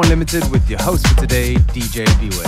Unlimited with your host for today, DJ Beware.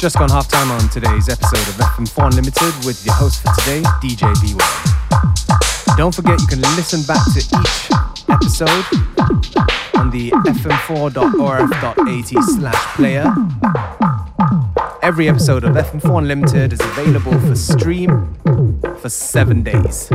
Just gone half time on today's episode of FM4 Unlimited with your host for today, DJ B1. Don't forget you can listen back to each episode on the fm4.orf.at slash player. Every episode of FM4 Unlimited is available for stream for seven days.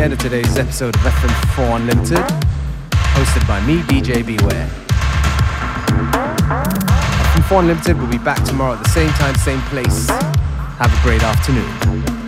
End of today's episode of FM4 Unlimited, hosted by me, DJ Beware. FM4 Unlimited will be back tomorrow at the same time, same place. Have a great afternoon.